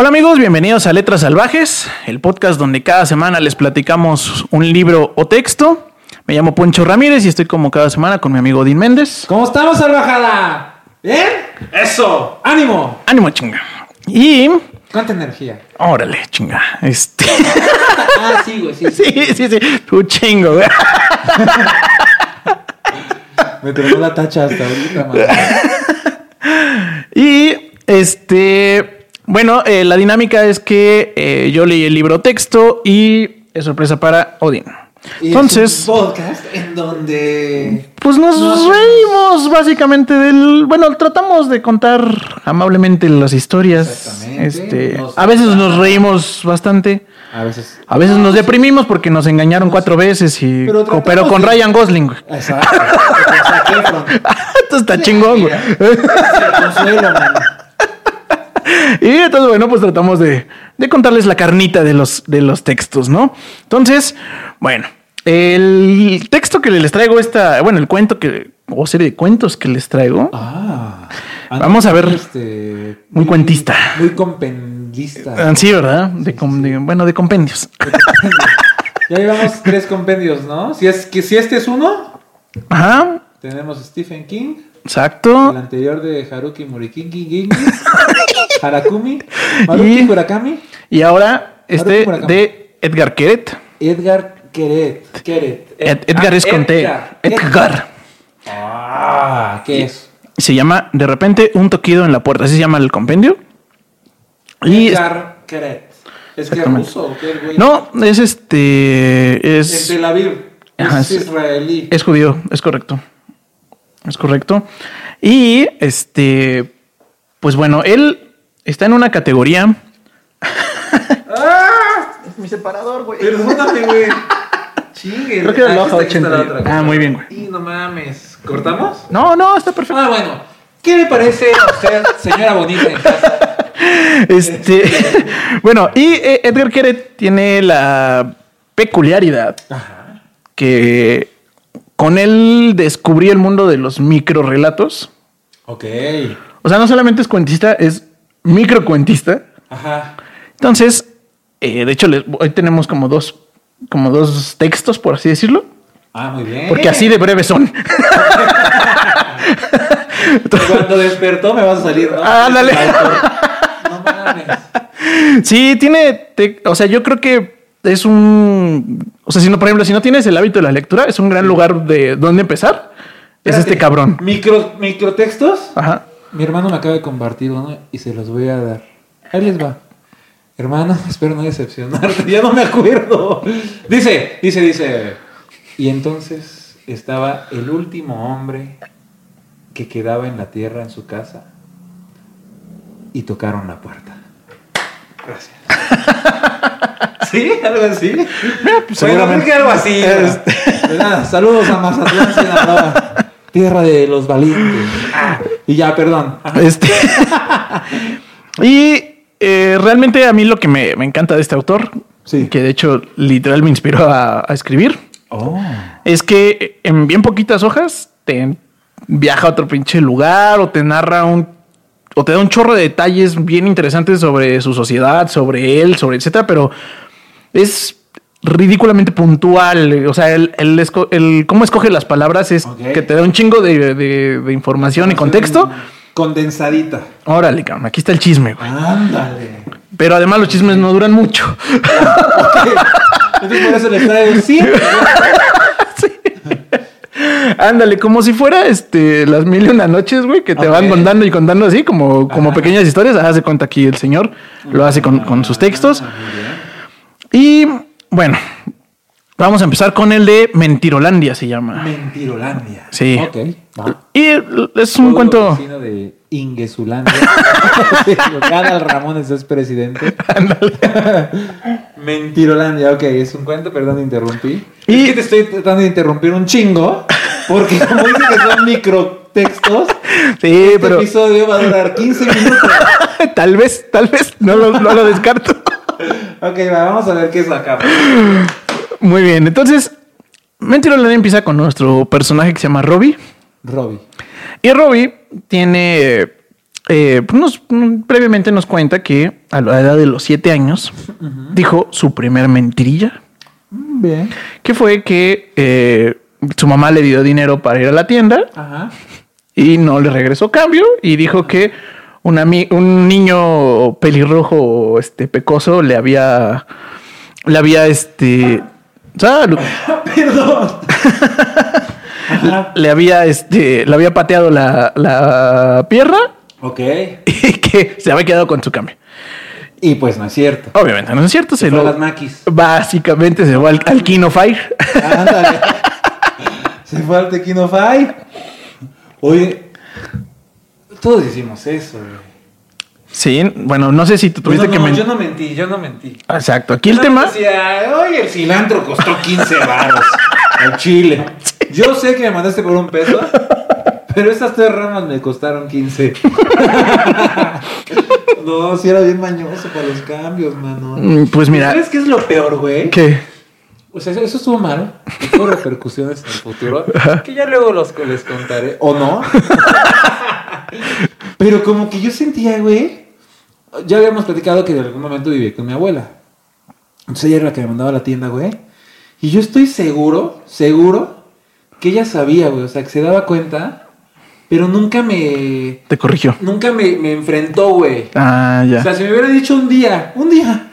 Hola amigos, bienvenidos a Letras Salvajes, el podcast donde cada semana les platicamos un libro o texto. Me llamo Poncho Ramírez y estoy como cada semana con mi amigo Dean Méndez. ¿Cómo estamos, salvajada? ¿Bien? ¡Eso! ¡Ánimo! Ánimo, chinga. Y... ¿Cuánta energía? Órale, chinga. Este... Ah, sí, güey, sí. sí, sí, sí. Tu chingo, güey. Me terminó la tacha hasta ahorita, man. Y este, bueno, eh, la dinámica es que eh, yo leí el libro texto y es sorpresa para Odin. Y Entonces, es un podcast en donde. pues nos reímos básicamente del, bueno, tratamos de contar amablemente las historias. Exactamente. Este, Nos- a veces nos reímos bastante. A veces. A veces nos deprimimos porque nos engañaron cuatro veces y Pero con de- Ryan Gosling. Exacto. Esto está chingón, güey. Y entonces, bueno, pues tratamos de, de contarles la carnita de los, de los textos, ¿no? Entonces, bueno, el texto que les traigo esta, bueno, el cuento que, o serie de cuentos que les traigo, Ah. Vamos a ver. Este, Muy cuentista. Muy compendista. ah, sí, ¿verdad? De, com- de- bueno, de compendios. Ya llevamos tres compendios, ¿no? Si, es, que, si este es uno, Ajá, tenemos Stephen King. El exacto. anterior de Haruki Murikingi. Harakumi. Maruki Y- Murakami. Y ahora, este de Edgar Queret. Edgar Queret. Queret. Ed- Edgar Ah, es con T. Edgar. Edgar. Ah, ¿qué es? Se llama De repente un toquido en la puerta. Así se llama el compendio. Y Edgar Queret. ¿Es que es Exactamente. ruso o qué, güey? no, es este. Es Es, Tel Aviv. Es israelí. es judío, es correcto. Es correcto. Y este. Pues bueno, él está en una categoría. ¡Ah! Es mi separador, güey. Perdóname, güey. Chingue. Creo que era el Ah, ojo aquí está, aquí está 80. la otra. Ah, muy bien, güey. Y no mames. ¿Cortamos? No, no, está perfecto. Ah, bueno. ¿Qué le parece a usted, señora bonita en casa? Este, bueno, y eh, Edgar Queret tiene la peculiaridad Ajá. que con él descubrí el mundo de los microrelatos. Ok. O sea, no solamente es cuentista, es microcuentista. Ajá. Entonces, eh, de hecho, les- hoy tenemos como dos, como dos textos, por así decirlo, Ah, muy bien. porque así de breves son. Cuando despertó me vas a salir, ¿no? Ándale. No mames. Sí, tiene, te- o sea, yo creo que es un, o sea, si no, por ejemplo, si no tienes el hábito de la lectura, es un gran lugar de dónde empezar. Es este cabrón. Micro, microtextos. Ajá. Mi hermano me acaba de compartir uno y se los voy a dar. Ahí les va. Hermano, espero no decepcionarte. Ya no me acuerdo. Dice, dice, dice. Y entonces estaba el último hombre que quedaba en la tierra en su casa y tocaron la puerta. Gracias. ¿Sí? ¿Algo así? pues, bueno, seguramente. creo que algo así. Nada, saludos a Mazatlán, Sinaloa. Tierra de los valientes. Ah, y ya, perdón. Este. y eh, realmente a mí lo que me, me encanta de este autor, Sí. que de hecho literal me inspiró a, a escribir, Oh. es que en bien poquitas hojas te viaja a otro pinche lugar o te narra un o te da un chorro de detalles bien interesantes sobre su sociedad, sobre él, sobre etcétera, pero es ridículamente puntual. O sea, el, el, cómo escoge las palabras es que te da un chingo de, de- de información y contexto. Condensadita. Órale, cabrón, aquí está el chisme, güey. Ándale. Pero además los chismes no duran mucho. Entonces por eso les traigo sí. Ándale, como si fuera este las mil y una noches, güey, que te van contando y contando así, como, como Ajá. pequeñas historias. Hace cuenta aquí el señor, lo hace con, con sus textos. Ah. Y bueno, vamos a empezar con el de Mentirolandia, se llama. Mentirolandia. Sí. Ok. va. Y es un Todo cuento. vecino de Inguesulandia. Cada Ramones es presidente. Mentirolandia, ok, es un cuento, perdón, interrumpí. Y- Es que te estoy tratando de interrumpir un chingo. Porque como dice que son microtextos, Sí, este pero episodio va a durar 15 minutos. tal vez, tal vez, no lo, no lo descarto. Ok, va, vamos a ver qué es acá. Muy bien, entonces, Mentirolandia empieza con nuestro personaje que se llama Robbie. Robbie. Y Robbie tiene eh, pues nos- mm, previamente nos cuenta que a la edad de los siete años dijo su primer mentirilla, Bien. que fue que eh, su mamá le dio dinero para ir a la tienda Ajá. y no le regresó cambio y dijo que un, un niño pelirrojo este pecoso le había le había este salud, Perdón. Le había este le había pateado la, la pierna Ok. y que se había quedado con su cambio. Y pues no es cierto. Obviamente no es cierto, se Se lo las maquis. básicamente se fue al, al Kino Fire. Ándale. Se fue al Tequino Five. Oye, todos hicimos eso, güey. Sí, bueno, no sé si tú tuviste No, que no, men- yo no mentí, yo no mentí. Exacto, aquí el Yo tema Decía, oye, el cilantro costó 15 baros al chile. Yo sé que me mandaste por un peso, pero estas tres ramas me costaron 15. no, si era bien mañoso para los cambios, mano. Mm, pues mira, ¿Sabes qué es lo peor, güey? que O sea, eso, estuvo mal. Tuvo repercusiones en el futuro. Que ya luego los, les contaré. ¿O no? Pero como que yo sentía, güey. Ya habíamos platicado que en algún momento viví con mi abuela. Entonces ella era la que me mandaba a la tienda, güey. Y yo estoy seguro, seguro, que ella sabía, güey. O sea, que se daba cuenta. Pero nunca me. te corrigió. Nunca me, me enfrentó, güey. Ah, O ya. sea, si me hubiera dicho un día, un día.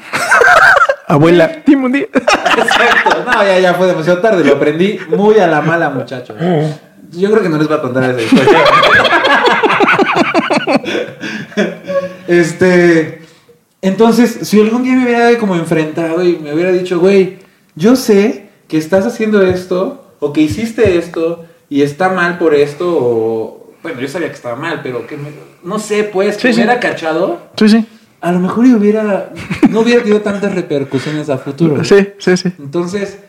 Abuela, dime un día. Exacto. No, ya, ya fue demasiado tarde. Lo aprendí muy a la mala, muchachos. Yo creo que no les voy a contar esa historia. este. Entonces, si algún día me hubiera como enfrentado y me hubiera dicho, güey, yo sé que estás haciendo esto, o que hiciste esto, y está mal por esto, o. Bueno, yo sabía que estaba mal, pero que me- no sé, pues, que Sí, me sí. hubiera cachado, Sí, sí. a lo mejor y hubiera. No hubiera tenido tantas repercusiones a futuro. Sí, sí, sí. Entonces,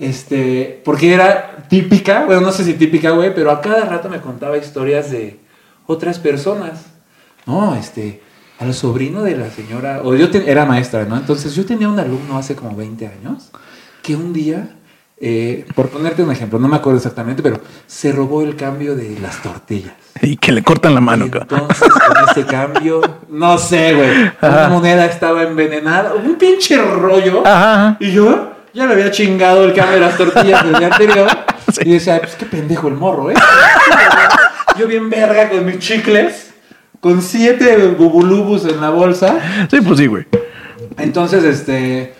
este, porque era típica, bueno, no sé si típica, güey, pero a cada rato me contaba historias de otras personas. No, este, al sobrino de la señora, o yo era maestra, ¿no? Entonces yo tenía un alumno hace como 20 años que un día, eh, por ponerte un ejemplo, no me acuerdo exactamente, pero se robó el cambio de las tortillas. Y que le cortan la mano. Y entonces, con ese cambio, no sé, güey, una moneda estaba envenenada, un pinche rollo. Ajá. Y yo ya le había chingado el cambio de las tortillas del día anterior. Sí. Y decía, pues qué pendejo el morro, ¿eh? yo bien verga con mis chicles, con siete bubulubus en la bolsa. Sí, pues sí, güey. Entonces, este...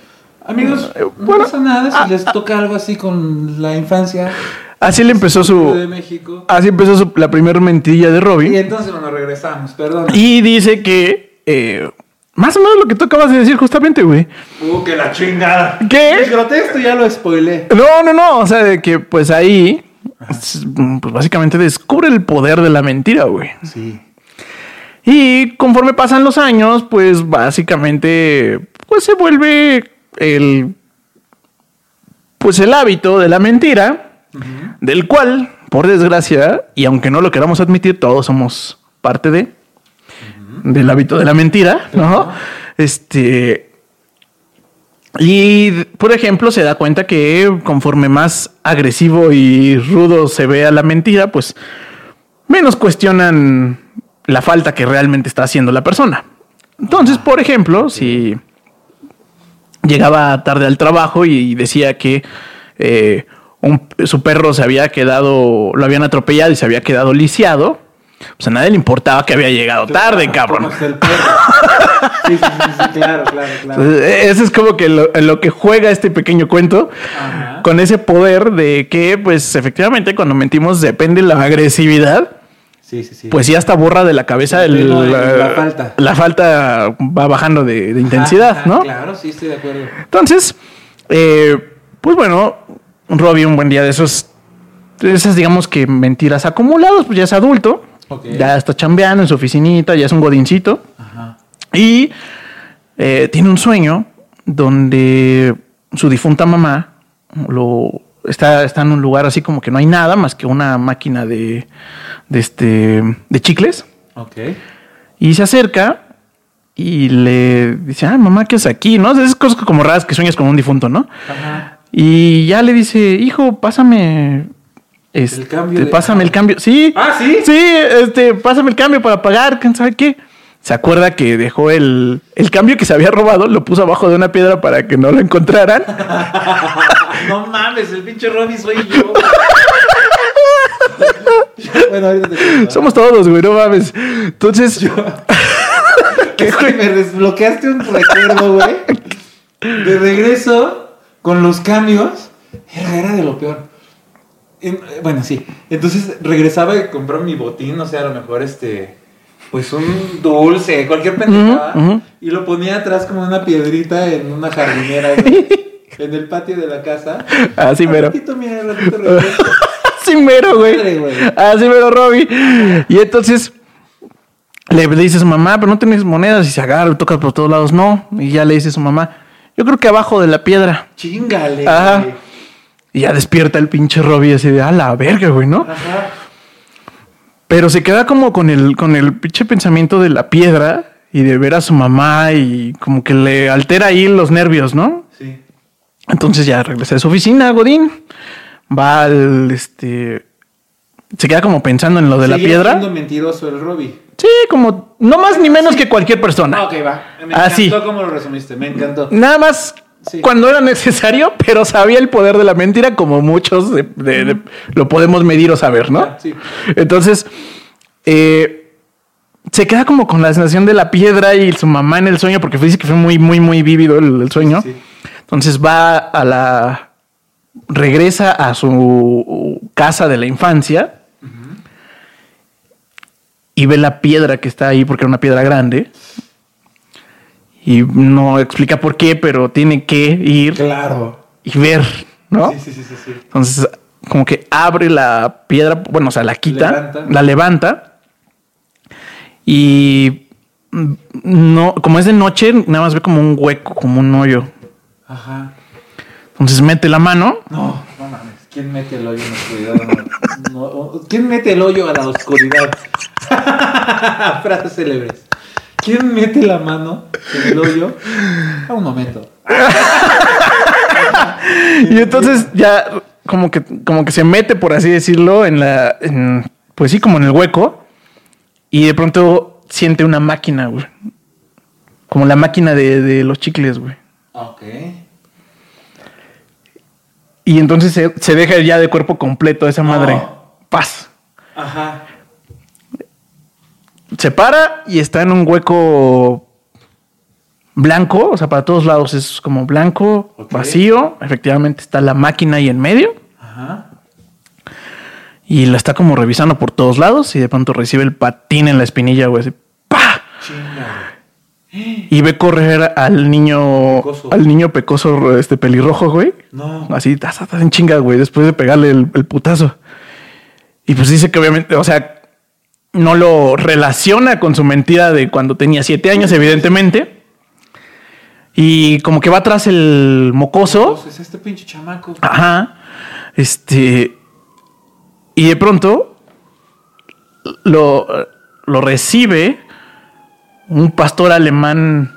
Amigos, no bueno, pasa nada si ah, les toca algo así con la infancia Así le empezó de su. México. Así empezó su- la primera mentilla de Y Robbie. entonces nos regresamos, perdón. Y dice que. eh, más o menos lo que tú acabas de decir, justamente, güey. Uh, que la chingada. ¿Qué? El grotesco ya lo spoilé. No, no, no. O sea, de que pues ahí. Pues básicamente descubre el poder de la mentira, güey. Sí. Y conforme pasan los años, pues básicamente. Pues se vuelve el. Pues el hábito de la mentira. Del cual, por desgracia, y aunque no lo queramos admitir, todos somos parte de. Del hábito de la mentira, ¿no? Este. Y, por ejemplo, se da cuenta que conforme más agresivo y rudo se vea la mentira, pues menos cuestionan la falta que realmente está haciendo la persona. Entonces, por ejemplo, si llegaba tarde al trabajo y decía que eh, un- su perro se había quedado, lo habían atropellado y se había quedado lisiado, pues a nadie le importaba que había llegado tarde, cabrón. ¿Cómo está el perro? Sí, sí, sí, claro, claro, claro. Entonces, e- Eso es como que lo, lo que juega este pequeño cuento Ajá. con ese poder de que, pues, efectivamente, cuando mentimos depende la agresividad. Sí, sí, sí. Pues sí, hasta borra de la cabeza el- la- la falta. La falta va bajando de, de intensidad, Ajá, ¿no? Claro, sí, estoy de acuerdo. Entonces, eh, pues bueno, Robbie un buen día de esos, de esas digamos que mentiras acumuladas, pues ya es adulto, Ya está chambeando en su oficinita, ya es un godincito Ajá. y eh, tiene un sueño donde su difunta mamá lo está, está en un lugar así como que no hay nada más que una máquina de, de este de chicles Ok. y se acerca y le dice, ay mamá, ¿qué es aquí? ¿No? Esas cosas como raras que sueñas con un difunto, ¿no? Ajá. Y ya le dice, hijo, pásame Este, cambio de- Pásame el cambio. Sí. Ah, ¿sí? Sí, este, pásame el cambio para pagar, quién sabe qué. Se acuerda que dejó el, el cambio que se había robado, lo puso abajo de una piedra para que no lo encontraran. No mames, el pinche Robbie soy yo. bueno, ahorita te cuento. Somos todos, güey, no mames. Entonces, ¿Qué, Es que güey? me desbloqueaste un recuerdo, güey. De regreso, con los cambios, era, era de lo peor. En- bueno, sí. Entonces regresaba y compraba mi botín, o sea, a lo mejor este. Pues un dulce, cualquier pendejada. Y lo ponía atrás como una piedrita en una jardinera, güey, En el patio de la casa. Así Al mero. ratito, mira, ratito regreso. Así mero, güey. Así mero, Robbie. Y entonces le dice a su mamá, pero no tienes monedas. Y se agarra, toca por todos lados. No. Y ya le dice a su mamá, yo creo que abajo de la piedra. Chingale. Ajá. güey. Y ya despierta el pinche Robbie así de, a la verga, güey, ¿no? Ajá. Pero se queda como con el, con el pinche pensamiento de la piedra y de ver a su mamá y como que le altera ahí los nervios, ¿no? Sí. Entonces ya regresa de su oficina, Godín. Va al, este... Se queda como pensando en lo de la piedra. siendo mentiroso el Robbie. Sí, como no más ni menos que cualquier persona. Ah, ok, va. Me Ah, encantó sí. cómo lo resumiste, me encantó. Nada más Sí. cuando era necesario, pero sabía el poder de la mentira como muchos de- de- de- lo podemos medir o saber, ¿no? Ah, sí. Entonces, eh, se queda como con la sensación de la piedra y su mamá en el sueño, porque dice que fue muy, muy, muy vívido el, el sueño. Sí. Entonces va a la... regresa a su casa de la infancia y ve la piedra que está ahí porque era una piedra grande. Y no explica por qué, pero tiene que ir Claro. y ver, ¿no? Sí, sí, sí, sí, sí. Entonces, como que abre la piedra, bueno, o sea, la quita, Levanta. la levanta y no, como es de noche, nada más ve como un hueco, como un hoyo. Ajá. Entonces mete la mano, No, no mames. ¿Quién mete el hoyo en la oscuridad? No, no, ¿Quién mete el hoyo a la oscuridad? Frases célebres. ¿Quién mete la mano en el hoyo? A un momento. y entonces ya como que, como que se mete, por así decirlo, en la, en- pues sí, como en el hueco y de pronto siente una máquina, güey. Como la máquina de, de los chicles, güey. Ok. Y entonces se, se deja ya de cuerpo completo esa madre. No. Paz. Ajá. Se para y está en un hueco blanco, o sea, para todos lados es como blanco, vacío. Efectivamente está la máquina ahí en medio Ajá. y la está como revisando por todos lados y de pronto recibe el patín en la espinilla, güey, así, ¡pa! Chinga. Y ve correr al niño, Pecoso. al niño pecoso, este pelirrojo, güey. No. Así, ta, ta, ta, en chinga, güey, después de pegarle el, el putazo. Y pues dice que obviamente, o sea, no lo relaciona con su mentira de cuando tenía siete años, evidentemente. Y como que va atrás el mocoso. Entonces, este pinche chamaco. Ajá. Este. Y de pronto lo, lo recibe un pastor alemán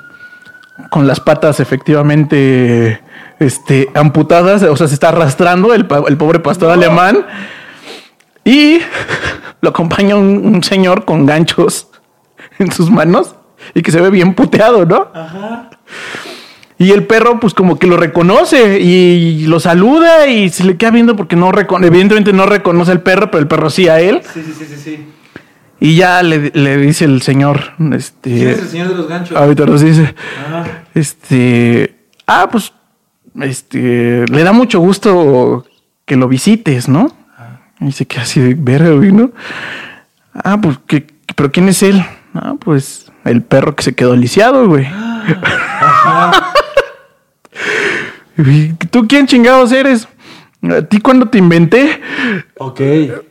con las patas efectivamente este, amputadas. O sea, se está arrastrando el pobre pastor alemán. Y lo acompaña un, un señor con ganchos en sus manos y que se ve bien puteado, ¿no? Ajá. Y el perro, pues como que lo reconoce y lo saluda y se le queda viendo porque no reconoce, evidentemente no reconoce al perro, pero el perro sí a él. Sí, sí, sí, sí, sí. Y ya le, le dice el señor, ¿Quién este, es el señor de los ganchos? ahorita nos dice, Ajá. este, ah, pues, este, le da mucho gusto que lo visites, ¿no? Y dice que así de verga, güey, ¿no? Ah, pues, ¿qué, pero ¿quién es él? Ah, pues, el perro que se quedó lisiado, güey. ¿Y ¿Tú quién chingados eres? ¿A ti cuándo te inventé? Ok,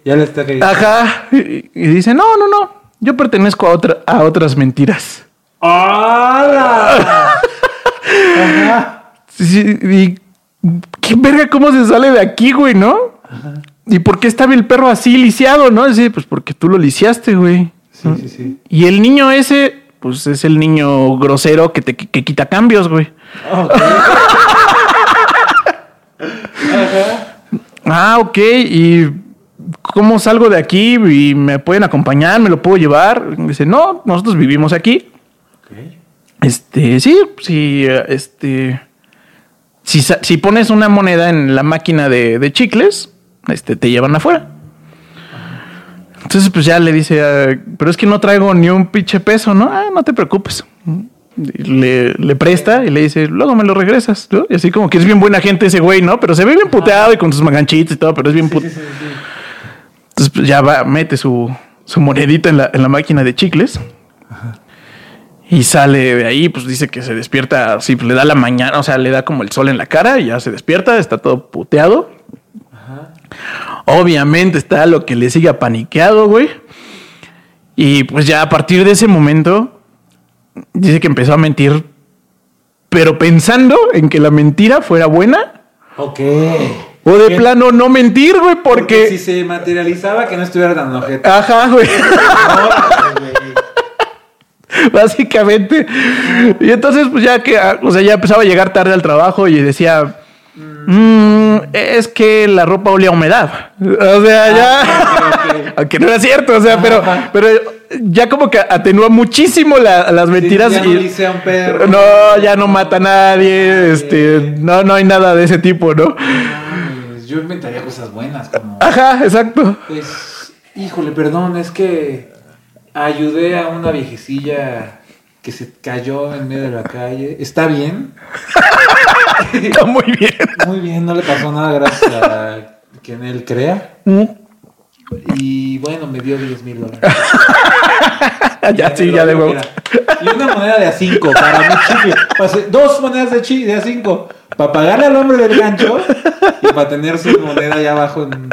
ya le está. Ajá. Y, y dice, no, no, no. Yo pertenezco a, otra, a otras mentiras. ¡Hala! Ajá. Sí, y qué verga, cómo se sale de aquí, güey, ¿no? ¿Y por qué estaba el perro así lisiado, no? Sí, pues porque tú lo lisiaste, güey. Sí, sí, sí. Y el niño ese, pues es el niño grosero que te que quita cambios, güey. Ok. Ajá. Ah, ok. Y ¿cómo salgo de aquí y me pueden acompañar? ¿Me lo puedo llevar? Y dice, no, nosotros vivimos aquí. Ok. Este, sí, sí, este. Si, si pones una moneda en la máquina de, de chicles, este, te llevan afuera. Entonces, pues ya le dice, ah, pero es que no traigo ni un pinche peso, ¿no? Ah, no te preocupes. Le, le presta y le dice, luego me lo regresas, ¿no? Y así como que es bien buena gente ese güey, ¿no? Pero se ve bien puteado y con sus maganchitos y todo, pero es bien Sí, sí, sí, sí. Entonces pues, ya va, mete su, su monedita en la, en la máquina de chicles. Y sale de ahí, pues dice que se despierta así, pues, le da la mañana, o sea, le da como el sol en la cara y ya se despierta, está todo puteado. Obviamente está lo que le sigue apaniqueado, güey. Y pues ya a partir de ese momento, dice que empezó a mentir, pero pensando en que la mentira fuera buena. Ok. O de ¿Qué? plano no mentir, güey, porque... si se materializaba que no estuviera tan ojete. Ajá, güey. Básicamente. Y entonces, pues ya que, ah, o sea, ya empezaba a llegar tarde al trabajo y decía, "Mm, es que la ropa olía a humedad. O sea, ya. Ah, ok, ok. Aunque no era cierto, o sea, pero, Ajá. pero ya como que atenúa muchísimo la- las mentiras. ya no dice a un perro. no, ya no mata a nadie. Este, no, no hay nada de ese tipo, ¿no? Mames, Yo inventaría cosas buenas como. Ajá, exacto. Pues, híjole, perdón, es que ayudé a una viejecilla que se cayó en medio de la calle. ¿Está bien? Está muy bien. Muy bien, no le pasó nada gracias a quien él crea. Mm. Y bueno, me dio 10 mil dólares. ya, sí, ya de huevo. Mira, Y una moneda de a 5 para mi chicle. Pasé dos monedas de, chi, de a 5 para pagarle al hombre del gancho y para tener su moneda allá abajo en.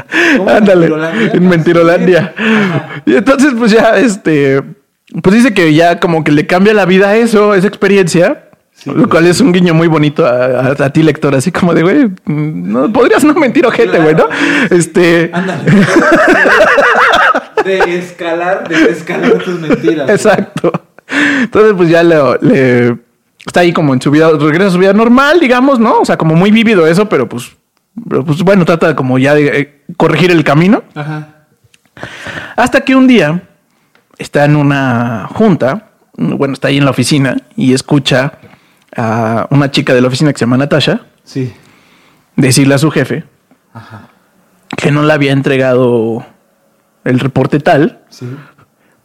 en Mentirolandia. Y entonces, pues ya, este, pues dice que ya como que le cambia la vida eso, esa experiencia. Sí, lo cual es un guiño muy bonito a, a- a ti, lector, así como de, güey, mm, no podrías no mentir, ojete, güey, ¿no? Este, Ándale. De escalar, de escalar tus mentiras. exacto. Entonces, pues ya le, le- está ahí como en su vida, regresa a su vida normal, digamos, ¿no? O sea, como muy vívido eso, pero pues, pero, pues bueno, trata como ya de eh, corregir el camino. Ajá. Hasta que un día está en una junta, bueno, está ahí en la oficina y escucha a una chica de la oficina que se llama Natasha Sí. decirle a su jefe Ajá. que no le había entregado el reporte tal Sí.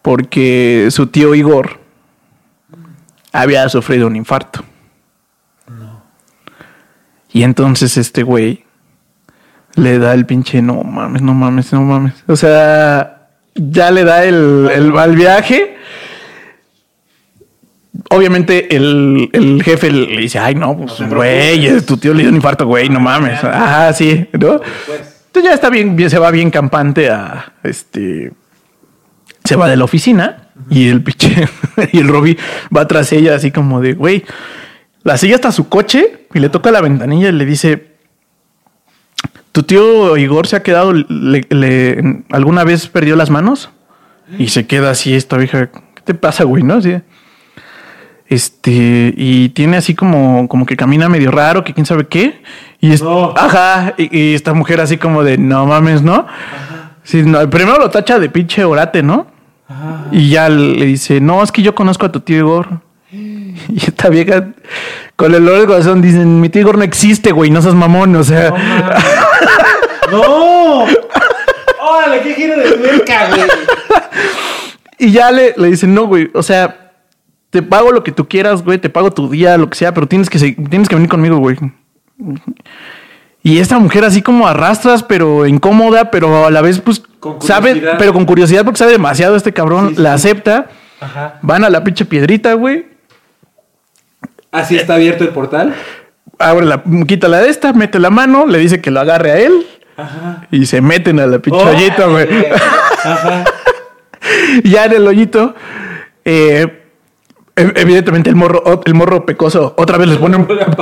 porque su tío Igor había sufrido un infarto. Y entonces este güey le da el pinche, no mames, no mames, no mames. O sea, ya le da el, el al viaje. Obviamente el, el jefe le dice, ay no, pues güey, preocupes. tu tío le dio un infarto, güey, no mames. Ah, sí, ¿no? Pues. Entonces ya está bien, bien, se va bien campante a este. Se va de la oficina y el pinche y el Robbie va tras ella así como de güey. La sigue hasta su coche y le toca la ventanilla y le dice: ¿Tu tío Igor se ha quedado? le- le- ¿Alguna vez perdió las manos? Y se queda así esta vieja. ¿Qué te pasa, güey? ¿No? Así. Este, y tiene así como, como que camina medio raro, que quién sabe qué. Y es, No. ajá, y, y esta mujer así como de no mames, ¿no? Sí, no, primero lo tacha de pinche orate, ¿no? Ajá. Y ya le dice, no, es que yo conozco a tu tío Igor. Y esta vieja, con el olor de corazón, dicen, mi tío Igor no existe, güey, no seas mamón, o sea. No. ¡Órale, qué giro de tuerca, güey! Y ya le, le dicen, no, güey, o sea, te pago lo que tú quieras, güey, te pago tu día, lo que sea, pero tienes que, tienes que venir conmigo, güey. Y esta mujer así como arrastras, pero incómoda, pero a la vez, pues, sabe, pero con curiosidad porque sabe demasiado este cabrón, Sí, sí, la acepta, Ajá. van a la pinche piedrita, güey, ¿Así está abierto el portal? abre la, quita la de esta, mete la mano, le dice que lo agarre a él Ajá. y se meten a la pinche Oh, hoyito, güey. Ajá. Ya en el hoyito, eh, evidentemente el morro, el morro pecoso otra vez les pone un, putazo.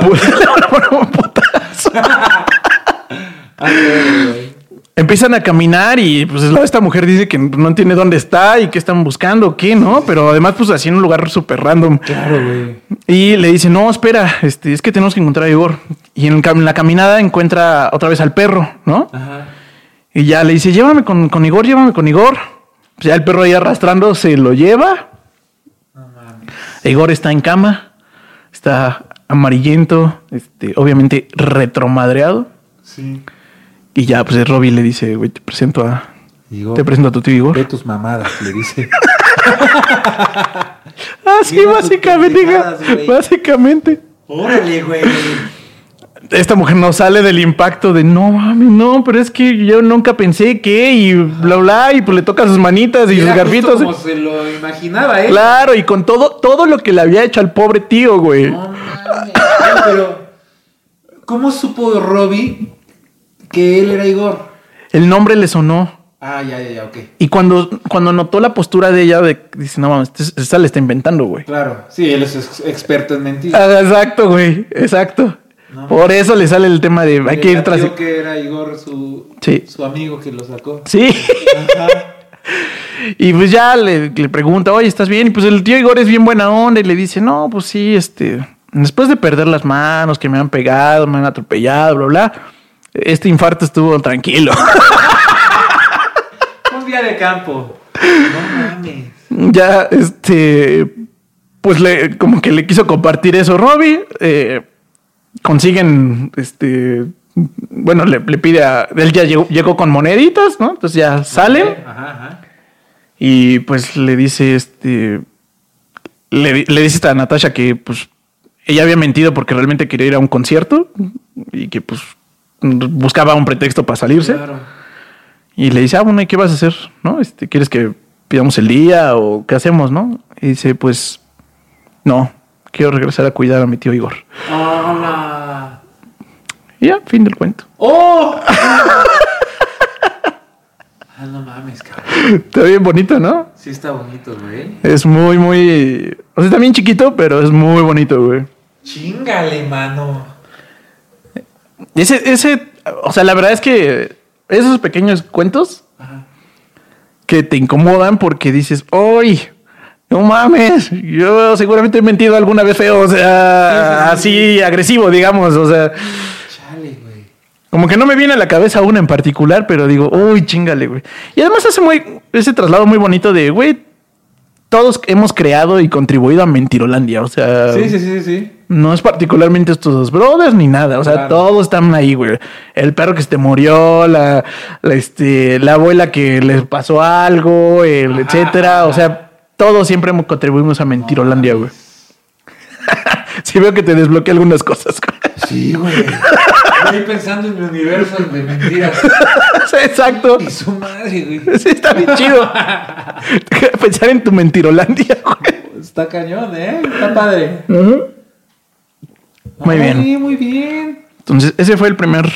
Empiezan a caminar y pues esta mujer dice que no entiende dónde está y qué están buscando, qué, ¿no? Pero además pues así en un lugar súper random. Claro, güey. Y le dice, no, espera, este, es que tenemos que encontrar a Igor. Y en la caminada encuentra otra vez al perro, ¿no? Ajá. Y ya le dice, llévame con, con Igor, llévame con Igor. Pues ya el perro ahí arrastrando se lo lleva. Igor está en cama, está amarillento, este, obviamente retromadreado. Sí. Y ya, pues Robbie le dice, güey, te presento a, Igor, te presento a tu tío Igor. ve tus mamadas, le dice. Ah, sí, Mira tus básicamente, básicamente. Órale, güey. Esta mujer no sale del impacto de no mami, no, pero es que yo nunca pensé que y bla bla y pues le toca sus manitas y sus garfitos. como se lo imaginaba, ¿eh? Claro, y con todo, todo lo que le había hecho al pobre tío, güey. No mames. Pero, ¿cómo supo Robbie que él era Igor? El nombre le sonó. Ah, ya, ya, ya, ok. Y cuando, cuando notó la postura de ella, de, dice, no mames, esta le está inventando, güey. Claro, sí, él es ex- experto en mentir. Ah, Exacto, güey, exacto. No. Por eso le sale el tema de hay que ir tras. Creo que era Igor su, Sí. su amigo que lo sacó. Sí. Ajá. Y pues ya le, le pregunta, oye, ¿estás bien? Y pues el tío Igor es bien buena onda y le dice, no, pues sí, este, después de perder las manos, que me han pegado, me han atropellado, bla, bla, este infarto estuvo tranquilo. Un día de campo. No mames. ya, este, pues le, como que le quiso compartir eso Robbie, eh, consiguen, este, bueno, le, le pide a, él ya llegó, llegó con moneditas, ¿no? Entonces ya salen. Ajá, ajá. Y pues le dice este. Le dice a Natasha que pues ella había mentido porque realmente quería ir a un concierto y que pues buscaba un pretexto para salirse. Claro. Y le dice, ah, bueno, ¿y qué vas a hacer? ¿No? Este, ¿Quieres que pidamos el día o qué hacemos, no? Y dice, pues, no, quiero regresar a cuidar a mi tío Igor. ¡Hola! Y ya, fin del cuento. ¡Oh! ah, no mames, cabrón. Está bien bonito, ¿no? Sí está bonito, güey. Es muy, muy... O sea, está bien chiquito, pero es muy bonito, güey. Chingale, mano. Ese, ese, o sea, la verdad es que esos pequeños cuentos Ajá. que te incomodan porque dices, ¡Uy! No mames, yo seguramente he mentido alguna vez feo, o sea, Sí, sí, sí. así agresivo, digamos, o sea, Chale, güey. como que no me viene a la cabeza una en particular, pero digo, uy, chingale, güey. Y además hace muy, ese traslado muy bonito de, güey, todos hemos creado y contribuido a Mentirolandia, o sea, Sí, sí, sí, sí. no es particularmente estos dos brothers ni nada. O sea, Claro. todos están ahí, güey. El perro que se te murió, la, la, este, la abuela que le pasó algo, el Ajá, etcétera. ajá. O sea, todos siempre contribuimos a Mentirolandia, güey. sí veo que te desbloqueé algunas cosas. güey. Sí, güey. Estoy pensando en mi universo de mentiras. Exacto. Y su madre, güey. Sí, está bien chido. Pensar en tu Mentirolandia, güey. Está cañón, ¿eh? Está padre. Muy bien. Ay, muy bien. Entonces, ese fue el primer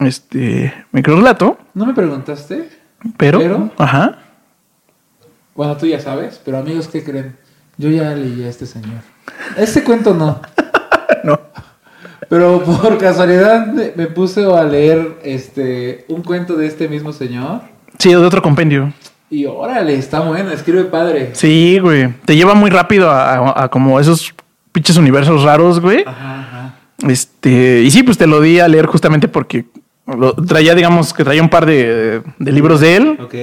este, microrelato. ¿No me preguntaste? Pero, ¿Pero? ajá. Bueno, tú ya sabes, pero amigos, ¿qué creen? Yo ya leí a este señor. Este cuento no. No. Pero por casualidad me, puse a leer este un cuento de este mismo señor. Sí, de otro compendio. Y órale, está bueno, escribe padre. Sí, güey. Te lleva muy rápido a, a- a como esos pinches universos raros, güey. Ajá, ajá. Este, y sí, pues te lo di a leer justamente porque lo- traía, digamos, que traía un par de, de libros de él Ok.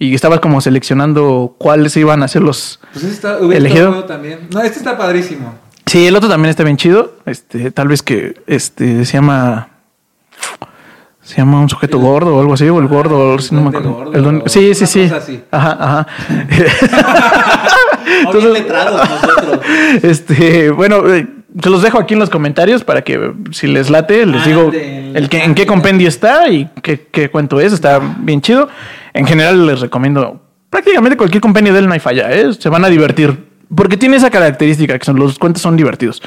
Y estaba como seleccionando cuáles iban a ser los. Pues este está, hubiera ¿Elegido? estado bueno también. No, este está padrísimo. Sí, el otro también está bien chido. Este, tal vez que este se llama. Se llama un sujeto El- gordo o algo así, o el Ah, gordo, el si no me acuerdo. gordo, El sí, sí, sí. así. Ajá, ajá. Bien letrados nosotros. Este, bueno, eh, se los dejo aquí en los comentarios para que si les late, les digo Ándale. el que, en qué compendio está y qué, qué cuento es. Está bien chido. En general les recomiendo prácticamente cualquier compendio de él no hay falla, ¿eh? se van a divertir. Porque tiene esa característica que son los cuentos son divertidos.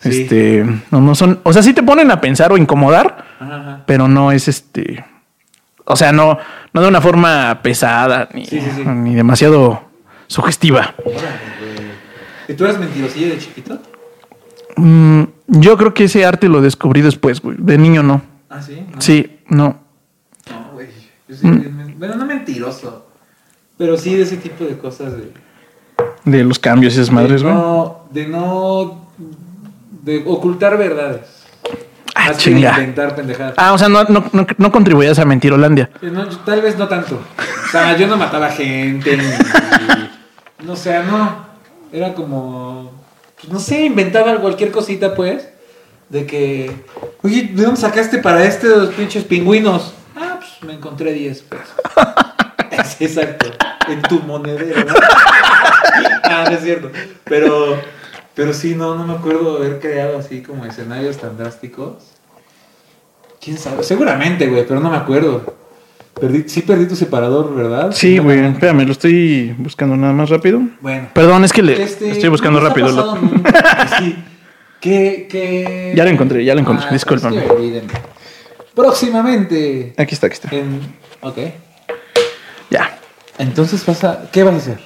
Sí. Este, no, no son, o sea, sí te ponen a pensar o incomodar, Ajá, ajá. pero no es este, o sea, no, no de una forma pesada ni, Sí, sí, sí. ni demasiado sugestiva. Órale. ¿Y tú eras mentirosillo de chiquito? Mm, yo creo que ese arte lo descubrí después, güey. De niño no. Ah, sí. ¿No? Sí, no. No, güey. Yo sí, Mm. Bueno, no mentiroso. Pero sí de ese tipo de cosas de. De los cambios y esas madres, güey. no, de no. de ocultar verdades. Ah, chinga. inventar pendejadas. Ah, o sea, no, no, no, no contribuías a mentir Holandia. Eh, no, tal vez no tanto. O sea, yo no mataba gente. ni- no sé, no. Era como. Pues, no sé, inventaba cualquier cosita, pues. De que. Oye, ¿de dónde sacaste para este los pinches pingüinos? Ah, pues me encontré 10 pesos. Es exacto. En tu monedero. ¿no? ah, no es cierto. Pero. Pero sí, no, no me acuerdo haber creado así como escenarios tan drásticos. ¿Quién sabe? Seguramente, güey, pero no me acuerdo. Perdí, sí perdí tu separador, ¿verdad? Sí, güey. Espérame, lo estoy buscando nada más rápido. Bueno. Perdón, es que le Este, estoy buscando no rápido. pasado lo- sí. ¿Qué, qué... Ya lo encontré, ya lo encontré, Ah, discúlpame. es que olvídenme. Próximamente. Aquí está, aquí está. En... Ok. Ya. Entonces pasa... ¿Qué vas a hacer?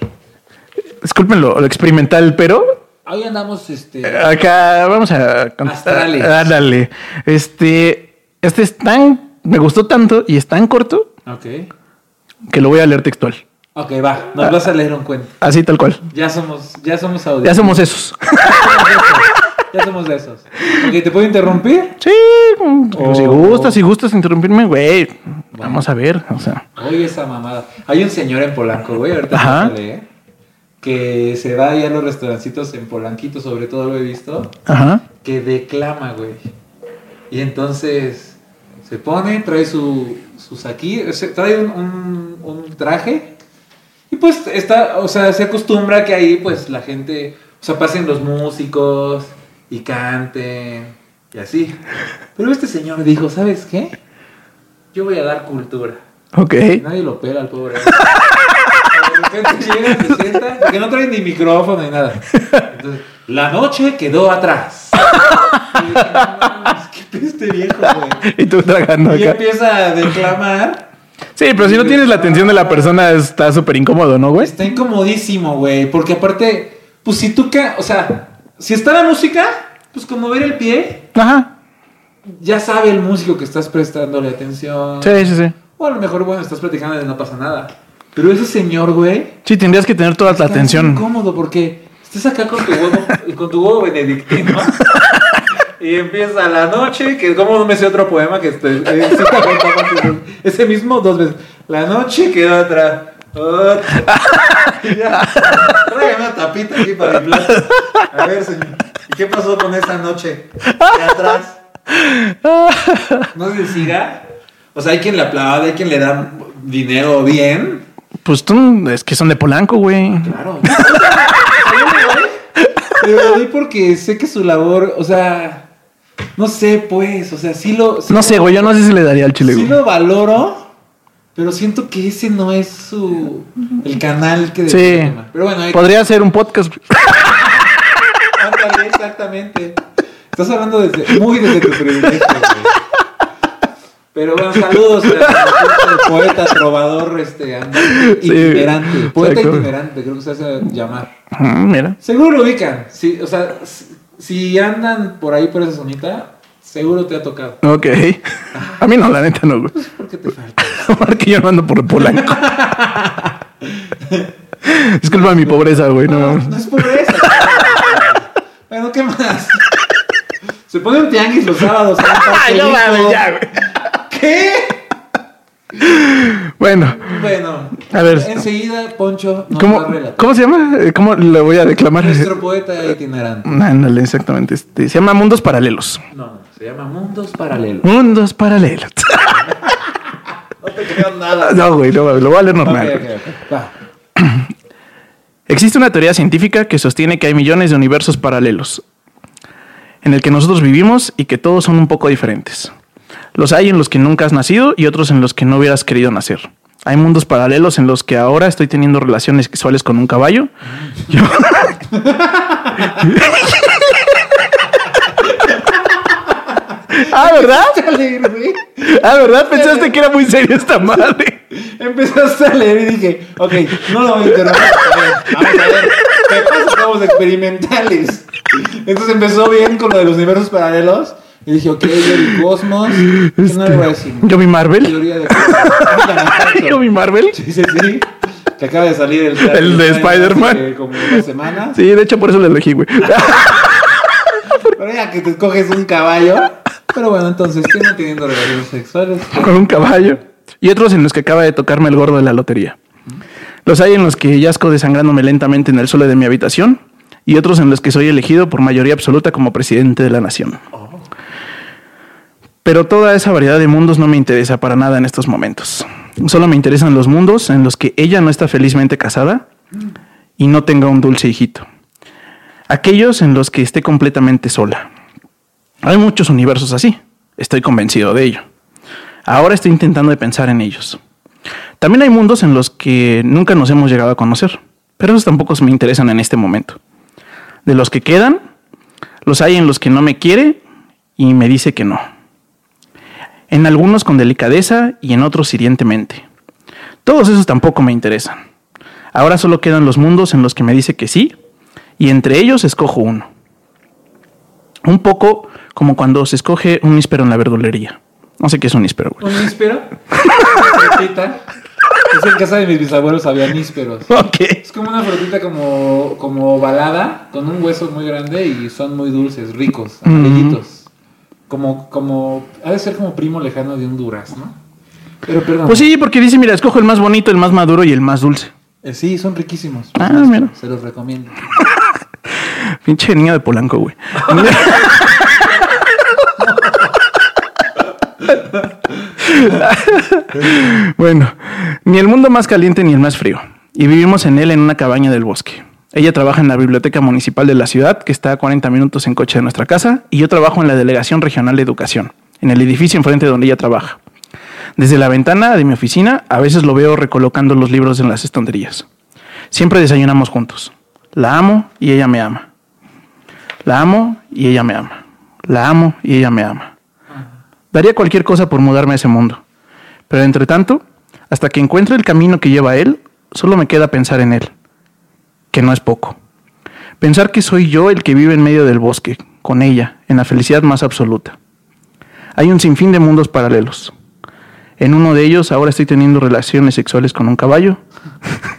Disculpen lo, experimental, pero Hoy andamos, este... acá vamos a Astrales. Ah, dale. Este, este es tan, me gustó tanto y es tan corto Ok. que lo voy a leer textual. Ok, va. Nos vas a leer un cuento. Así tal cual. Ya somos, ya somos audio. Ya somos esos. Ya somos de esos. Ok, ¿te puedo interrumpir? Sí, pues, si Oh. gustas, si gustas interrumpirme, güey. Vamos a ver, o sea. Oye, esa mamada. Hay un señor en Polanco, güey, ahorita Ajá. a leer, que se va ahí a los restaurancitos en Polanquito, sobre todo lo he visto, Ajá. que declama, güey. Y entonces se pone, trae su, su saquí, se- trae un, un- un traje y pues está, o sea, se acostumbra que ahí pues la gente, o sea, pasen los músicos y canten y así. Pero este señor dijo, ¿sabes qué? Yo voy a dar cultura. Ok. Nadie lo pela al pobre. De repente llega, se sienta, porque no trae ni micrófono ni nada. Entonces, la noche quedó atrás. Y dije, "No peste viejo, güey. Y tú tragando Y acá. empieza a declamar. Sí, pero si no tienes la atención de la persona, está súper incómodo, ¿no, güey? Está incomodísimo, güey. Porque aparte, pues si tú, o sea, si está la música, pues como ver el pie, Ajá. ya sabe el músico que estás prestándole atención. Sí, sí, sí. O a lo mejor, bueno, estás platicando y no pasa nada. Pero ese señor, güey, Sí, tendrías que tener toda la atención. incómodo porque estás acá con tu huevo, con tu huevo benedictino. Y empieza la noche, que como no me sé otro poema que este, eh, sí ese mismo dos veces. La noche quedó atrás. Otra. Ya. Tráigame una tapita aquí para mi plato. A ver, señor. ¿Y qué pasó con esa noche? De atrás. ¿No se siga? O sea, hay quien le aplaude, hay quien le da dinero bien. Pues tú, es que son de Polanco, güey. Claro. Pero doy porque sé que su labor, o sea, no sé, pues, o sea, sí lo. sí No lo- sé, güey, yo no sé si le daría al chile, Sí güey. lo valoro, pero siento que ese no es su. el canal que Sí. Pero bueno, ahí. Podría ser un podcast. Ándale, exactamente. Estás hablando desde, muy desde tu privilegio, güey. Pero bueno, saludos al poeta, trovador, este, andante, Sí, itinerante. Poeta exacto. itinerante, creo que se hace llamar. Mira. Seguro lo ubican. Sí, o sea, si, andan por ahí por esa zonita, seguro te ha tocado. Ok. A mí no, la neta no, güey. ¿Por qué te falta? Porque yo no ando por Polanco. Disculpa mi pobreza, güey. No, No. no es pobreza. bueno, ¿qué más? Se pone un tianguis los sábados. Ay, no mames, ya, güey. ¿Qué? Bueno, Bueno, A ver. enseguida Poncho nos ¿cómo, va a relatar. ¿cómo se llama? Eh, ¿Cómo le voy a declamar? Nuestro poeta itinerante. Ándale, exactamente. Este, se llama Mundos Paralelos. No, no, se llama Mundos Paralelos. Mundos Paralelos. No te creo nada. No, güey, no, lo voy a leer normal. Va. Existe una teoría científica que sostiene que hay millones de universos paralelos en el que nosotros vivimos y que todos son un poco diferentes. Los hay en los que nunca has nacido y otros en los que no hubieras querido nacer. Hay mundos paralelos en los que ahora estoy teniendo relaciones sexuales con un caballo. Yo- ah, ¿verdad? Ah, ¿verdad? Pensaste que era muy serio esta madre. Empezaste a leer y dije, ok, no lo voy a interrumpir. A ver, Vamos a ver, ¿qué pasa? Somos experimentales. Entonces empezó bien con lo de los universos paralelos. Y dije, ok, yo el cosmos. ¿Qué no le voy a decir? Yo vi Marvel. Teoría de. Yo vi Marvel. Sí, sí, sí. Que acaba de salir el, El de Spider-Man. Como. Sí, de hecho por eso lo elegí, güey. Pero ya que te coges un caballo, Pero bueno, entonces estoy manteniendo relaciones sexuales. con un caballo. Y otros en los que acaba de tocarme el gordo de la lotería. Los hay en los que yazco desangrándome lentamente en el suelo de mi habitación. Y otros en los que soy elegido por mayoría absoluta como presidente de la nación. Pero toda esa variedad de mundos no me interesa para nada en estos momentos. Solo me interesan los mundos en los que ella no está felizmente casada y no tenga un dulce hijito. Aquellos en los que esté completamente sola. Hay muchos universos así, estoy convencido de ello. Ahora estoy intentando de pensar en ellos. También hay mundos en los que nunca nos hemos llegado a conocer, pero esos tampoco me interesan en este momento. De los que quedan, los hay en los que no me quiere y me dice que no. En algunos con delicadeza y en otros hirientemente. Todos esos tampoco me interesan. Ahora solo quedan los mundos en los que me dice que sí, y entre ellos escojo uno. Un poco como cuando se escoge un níspero en la verdulería. No sé qué es un níspero, güey. ¿Un níspero? Es en casa de mis bisabuelos había nísperos. Ok. Es como una frutita como, como ovalada, con un hueso muy grande y son muy dulces, ricos, amarillitos. Como, como, ha de ser como primo lejano de un durazno. Pero perdón. Pues sí, porque dice, mira, escojo el más bonito, el más maduro y el más dulce. Eh, sí, son riquísimos. Ah, mira. Se los recomiendo. Pinche niño de Polanco, güey. bueno, ni el mundo más caliente ni el más frío. Y vivimos en él en una cabaña del bosque. Ella trabaja en la biblioteca municipal de la ciudad, que está a 40 minutos en coche de nuestra casa, y yo trabajo en la Delegación Regional de Educación, en el edificio enfrente donde ella trabaja. Desde la ventana de mi oficina, a veces lo veo recolocando los libros en las estanterías. Siempre desayunamos juntos. La amo y ella me ama. La amo y ella me ama. La amo y ella me ama. Daría cualquier cosa por mudarme a ese mundo. Pero entre tanto, hasta que encuentre el camino que lleva a él, solo me queda pensar en él. Que no es poco. Pensar que soy yo el que vive en medio del bosque, con ella, en la felicidad más absoluta. Hay un sinfín de mundos paralelos. En uno de ellos ahora estoy teniendo relaciones sexuales con un caballo.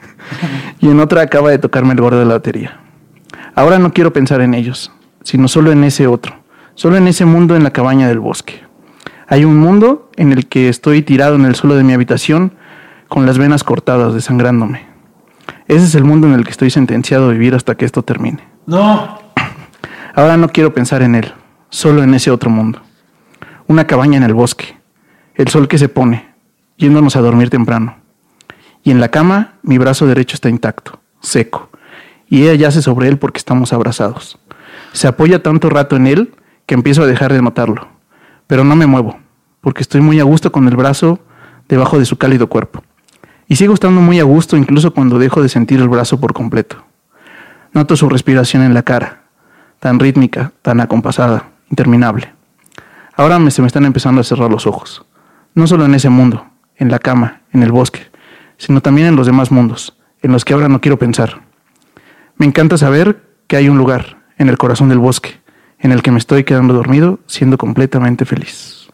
y en otra acaba de tocarme el gordo de la lotería. Ahora no quiero pensar en ellos, sino solo en ese otro, solo en ese mundo en la cabaña del bosque. Hay un mundo en el que estoy tirado en el suelo de mi habitación con las venas cortadas, desangrándome. Ese es el mundo en el que estoy sentenciado a vivir hasta que esto termine. No. Ahora no quiero pensar en él, solo en ese otro mundo. Una cabaña en el bosque, el sol que se pone, yéndonos a dormir temprano. Y en la cama mi brazo derecho está intacto, seco, y ella yace sobre él porque estamos abrazados. Se apoya tanto rato en él que empiezo a dejar de notarlo, pero no me muevo, porque estoy muy a gusto con el brazo debajo de su cálido cuerpo. Y sigo estando muy a gusto incluso cuando dejo de sentir el brazo por completo. Noto su respiración en la cara, tan rítmica, tan acompasada, interminable. Ahora se me están empezando a cerrar los ojos. No solo en ese mundo, en la cama, en el bosque, sino también en los demás mundos, en los que ahora no quiero pensar. Me encanta saber que hay un lugar, en el corazón del bosque, en el que me estoy quedando dormido, siendo completamente feliz.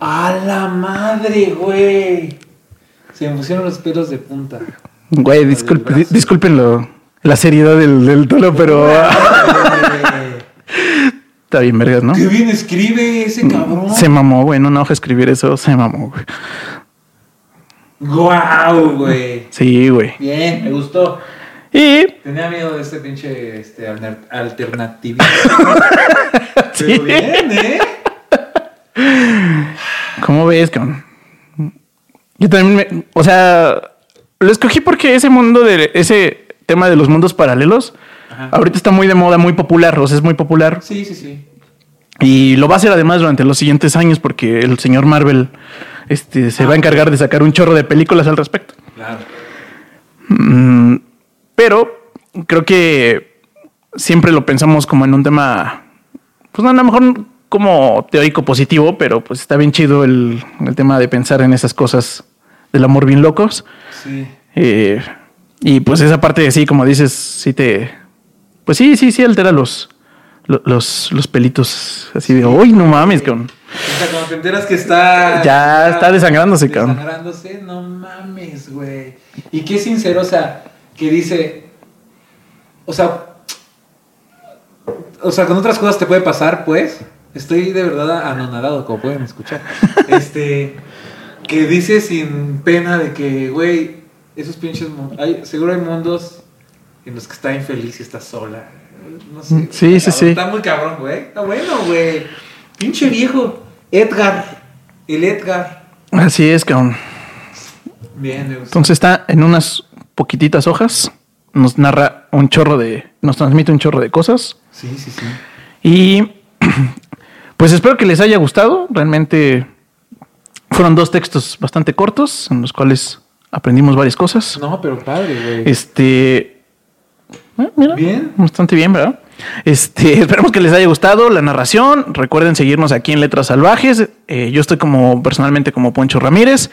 A la madre, güey. Se me pusieron los pelos de punta. Güey, disculpe, discúlpenlo, la seriedad del, del tono, pero está bien, vergas, ¿no? Qué bien escribe ese cabrón. Se mamó, güey, en una hoja escribir eso, se mamó, güey. Guau, güey. Sí, güey. Bien, me gustó. Y Tenía miedo de este pinche este, alter- alternativismo. Sí. Pero bien, ¿eh? ¿Cómo ves, cabrón? Yo también me, o sea, lo escogí porque ese mundo de ese tema de los mundos paralelos Ajá. ahorita está muy de moda, muy popular, o sea, es muy popular Sí, sí, sí. y lo va a hacer además durante los siguientes años porque el señor Marvel este se va a encargar de sacar un chorro de películas al respecto. Claro. Mm, pero creo que siempre lo pensamos como en un tema, pues no, a lo mejor como teórico positivo, pero pues está bien chido el, el tema de pensar en esas cosas del amor bien locos. Sí. Eh, y pues esa parte de sí, como dices, sí te... Pues sí, sí, sí altera los, lo- los, los pelitos así de, uy, no mames, cabrón. O sea, cuando te enteras que está. Ya está desangrándose, cabrón. Desangrándose, no mames, güey. Y qué sincero, o sea, que dice. O sea. O sea, con otras cosas te puede pasar, pues. Estoy de verdad anonadado, como pueden escuchar. Este, que dice sin pena de que, güey, esos pinches mundos, hay, seguro hay mundos en los que está infeliz y está sola. No sé. Mm, Sí, sí, sí. Está muy cabrón, güey. Está bueno, güey. Pinche viejo. Edgar. El Edgar. Así es, cabrón. Bien, me gustó. Entonces está en unas poquititas hojas. Nos narra un chorro de. Nos transmite un chorro de cosas. Sí, sí, sí. Y pues espero que les haya gustado. Realmente fueron dos textos bastante cortos en los cuales aprendimos varias cosas. No, pero padre, güey. Este. eh, mira, Bien. Bastante bien, ¿verdad? Este, esperemos que les haya gustado la narración. Recuerden seguirnos aquí en Letras Salvajes. Eh, yo estoy como personalmente como Poncho Ramírez.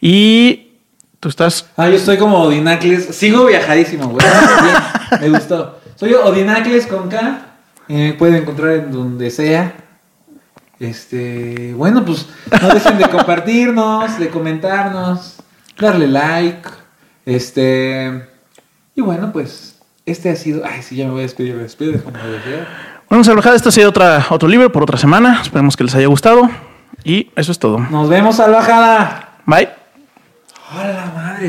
Y tú estás. Ah, yo estoy como Odinacles. Sigo viajadísimo, güey. Me gustó. Soy Odinacles con K. Eh, pueden encontrar en donde sea. Este, bueno, pues no dejen de compartirnos, de comentarnos, darle like. Este, y bueno, pues este ha sido. Ay, sí, ya me voy a despedir, me despido ser. Bueno, Salvajada, este ha sido otra, otro libro por otra semana. Esperemos que les haya gustado. Y eso es todo. Nos vemos, salvajada. Bye. ¡Hola, madre!